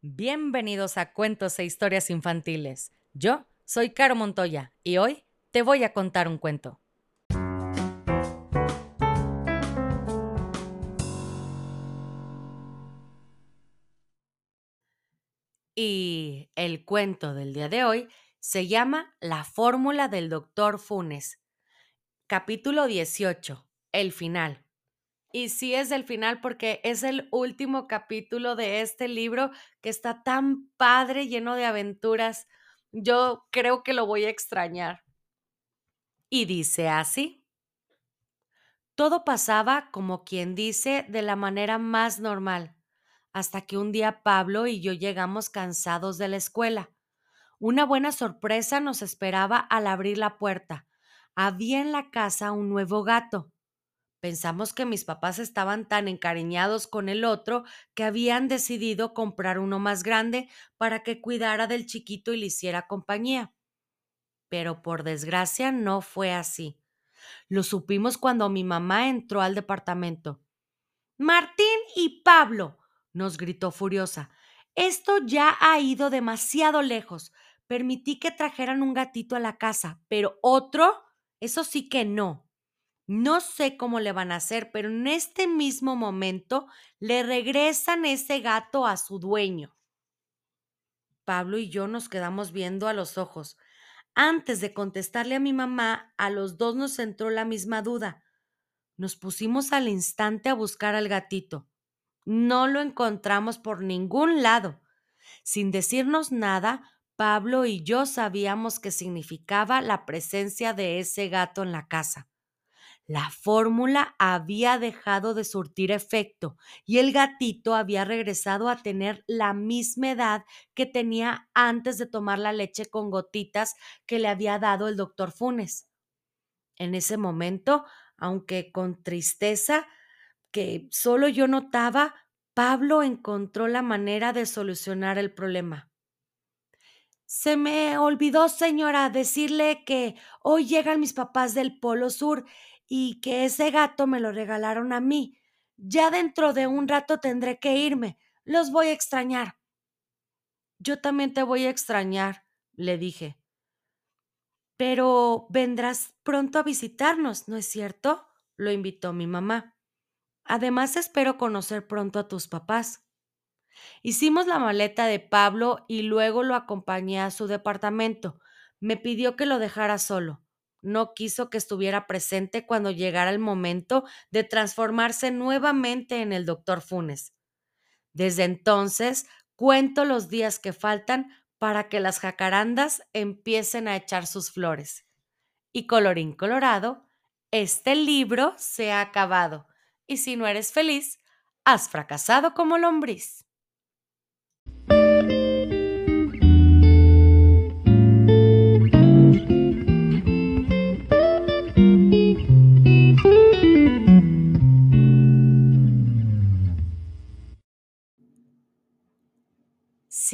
Bienvenidos a Cuentos e Historias Infantiles. Yo soy Caro Montoya y hoy te voy a contar un cuento. Y el cuento del día de hoy se llama La fórmula del doctor Funes. Capítulo 18. El final. Y sí es el final porque es el último capítulo de este libro que está tan padre, lleno de aventuras. Yo creo que lo voy a extrañar. Y dice así. Todo pasaba, como quien dice, de la manera más normal, hasta que un día Pablo y yo llegamos cansados de la escuela. Una buena sorpresa nos esperaba al abrir la puerta. Había en la casa un nuevo gato. Pensamos que mis papás estaban tan encariñados con el otro que habían decidido comprar uno más grande para que cuidara del chiquito y le hiciera compañía. Pero por desgracia no fue así. Lo supimos cuando mi mamá entró al departamento. Martín y Pablo, nos gritó furiosa, esto ya ha ido demasiado lejos. Permití que trajeran un gatito a la casa, pero otro, eso sí que no. No sé cómo le van a hacer, pero en este mismo momento le regresan ese gato a su dueño. Pablo y yo nos quedamos viendo a los ojos. Antes de contestarle a mi mamá, a los dos nos entró la misma duda. Nos pusimos al instante a buscar al gatito. No lo encontramos por ningún lado. Sin decirnos nada, Pablo y yo sabíamos que significaba la presencia de ese gato en la casa. La fórmula había dejado de surtir efecto y el gatito había regresado a tener la misma edad que tenía antes de tomar la leche con gotitas que le había dado el doctor Funes. En ese momento, aunque con tristeza que solo yo notaba, Pablo encontró la manera de solucionar el problema. Se me olvidó, señora, decirle que hoy llegan mis papás del Polo Sur y que ese gato me lo regalaron a mí. Ya dentro de un rato tendré que irme. Los voy a extrañar. Yo también te voy a extrañar, le dije. Pero vendrás pronto a visitarnos, ¿no es cierto? lo invitó mi mamá. Además, espero conocer pronto a tus papás. Hicimos la maleta de Pablo y luego lo acompañé a su departamento. Me pidió que lo dejara solo no quiso que estuviera presente cuando llegara el momento de transformarse nuevamente en el doctor Funes. Desde entonces, cuento los días que faltan para que las jacarandas empiecen a echar sus flores. Y colorín colorado, este libro se ha acabado. Y si no eres feliz, has fracasado como lombriz.